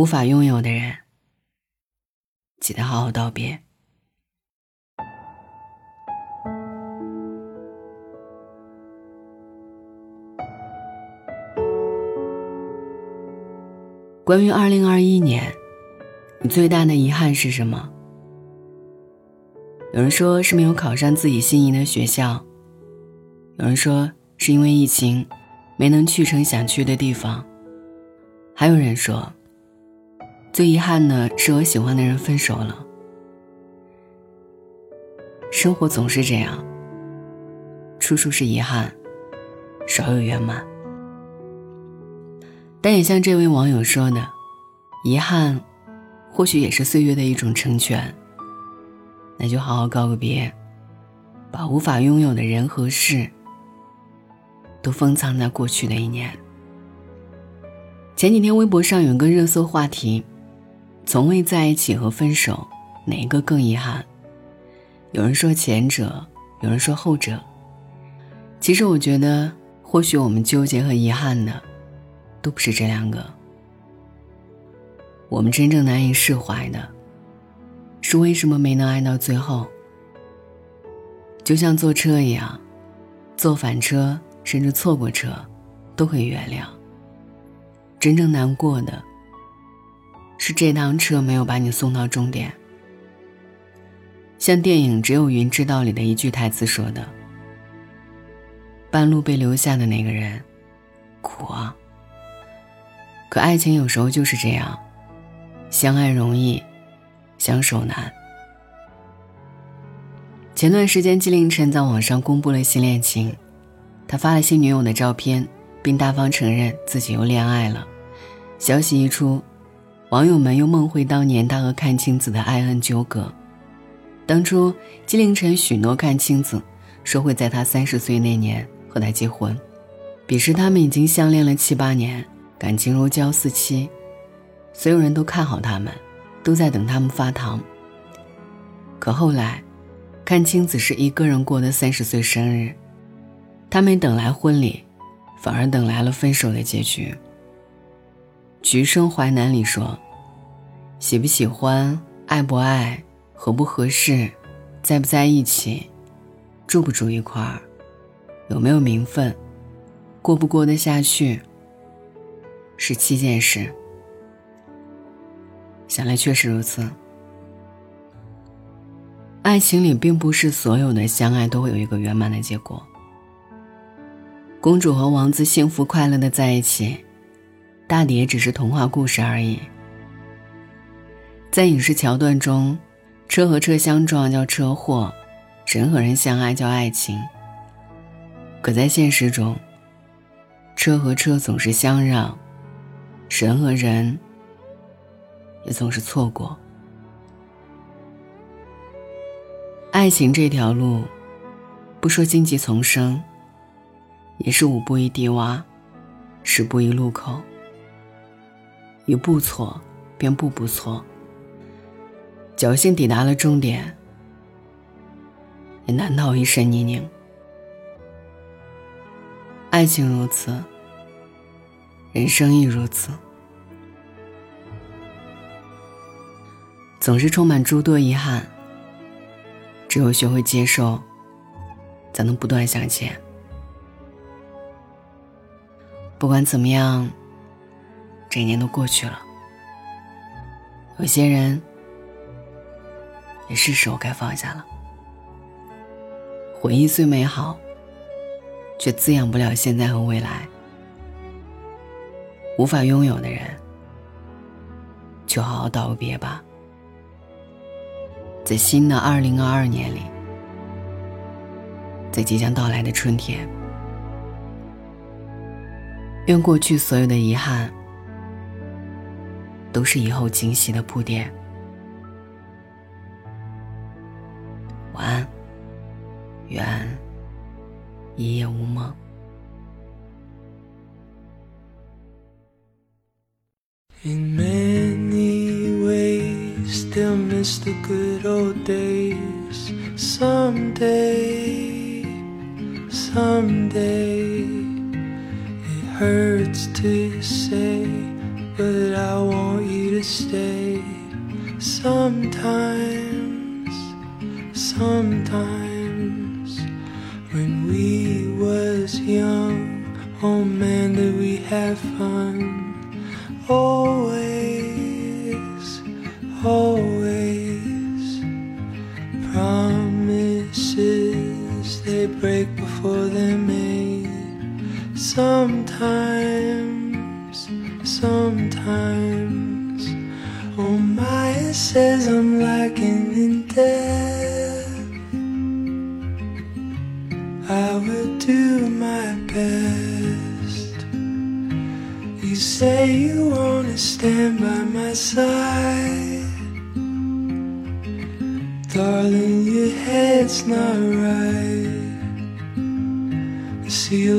无法拥有的人，记得好好道别。关于二零二一年，你最大的遗憾是什么？有人说是没有考上自己心仪的学校，有人说是因为疫情没能去成想去的地方，还有人说最遗憾的是和喜欢的人分手了。生活总是这样，处处是遗憾，少有圆满。但也像这位网友说的，遗憾，或许也是岁月的一种成全。那就好好告个别，把无法拥有的人和事，都封藏在过去的一年。前几天微博上有个热搜话题：从未在一起和分手，哪一个更遗憾？有人说前者，有人说后者。其实我觉得，或许我们纠结和遗憾的。都不是这两个。我们真正难以释怀的，是为什么没能爱到最后。就像坐车一样，坐反车甚至错过车，都可以原谅。真正难过的，是这趟车没有把你送到终点。像电影《只有云知道》里的一句台词说的：“半路被留下的那个人，苦啊。”可爱情有时候就是这样，相爱容易，相守难。前段时间，纪凌尘在网上公布了新恋情，他发了新女友的照片，并大方承认自己又恋爱了。消息一出，网友们又梦回当年他和阚清子的爱恨纠葛。当初，纪凌尘许诺阚清子，说会在他三十岁那年和他结婚，彼时他们已经相恋了七八年。感情如胶似漆，所有人都看好他们，都在等他们发糖。可后来，阚清子是一个人过的三十岁生日，他没等来婚礼，反而等来了分手的结局。《橘生淮南》里说：“喜不喜欢，爱不爱，合不合适，在不在一起，住不住一块儿，有没有名分，过不过得下去。”是七件事，想来确实如此。爱情里并不是所有的相爱都会有一个圆满的结果。公主和王子幸福快乐的在一起，大抵也只是童话故事而已。在影视桥段中，车和车相撞叫车祸，人和人相爱叫爱情。可在现实中，车和车总是相让。人和人也总是错过。爱情这条路，不说荆棘丛生，也是五步一低洼，十步一路口。一步错，便步步错。侥幸抵达了终点，也难逃一身泥泞。爱情如此。人生亦如此，总是充满诸多遗憾。只有学会接受，才能不断向前。不管怎么样，这一年都过去了，有些人也是时候该放下了。回忆虽美好，却滋养不了现在和未来。无法拥有的人，就好好道个别吧。在新的二零二二年里，在即将到来的春天，愿过去所有的遗憾，都是以后惊喜的铺垫。晚安，愿一夜无梦。In many ways, still miss the good old days. Someday, someday, it hurts to say, day. Sometimes, sometimes, when we was young, oh man, did we have fun. Always, always, promises they break before they're made. Sometimes, sometimes, says I'm lacking in depth. I will do my best. You say you wanna stand by my side. Darling, your head's not right. You see,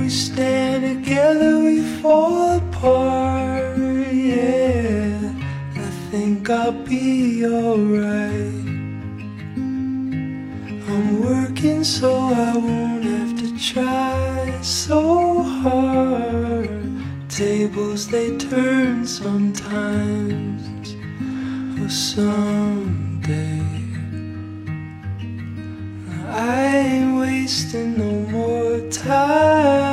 we stand together, we fall apart. Think I'll be alright. I'm working so I won't have to try so hard. Tables they turn sometimes. For someday. I ain't wasting no more time.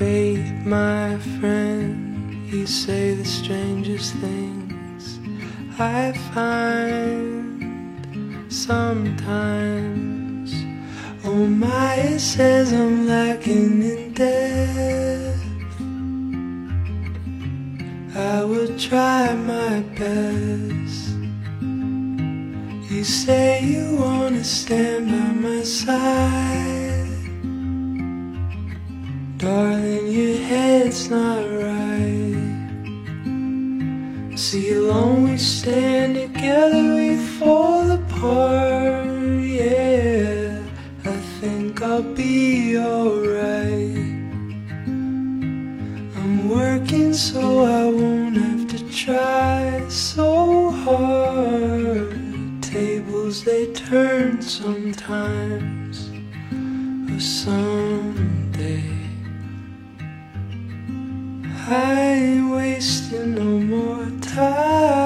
Faith, my friend, you say the strangest things. I find sometimes. Oh my, it says I'm lacking in depth. I will try my best. You say you wanna stand by my side. Darling, your head's not right. See, alone we stand together, we fall apart. Yeah, I think I'll be alright. I'm working so I won't have to try so hard. Tables they turn sometimes, or someday. I ain't wasting no more time.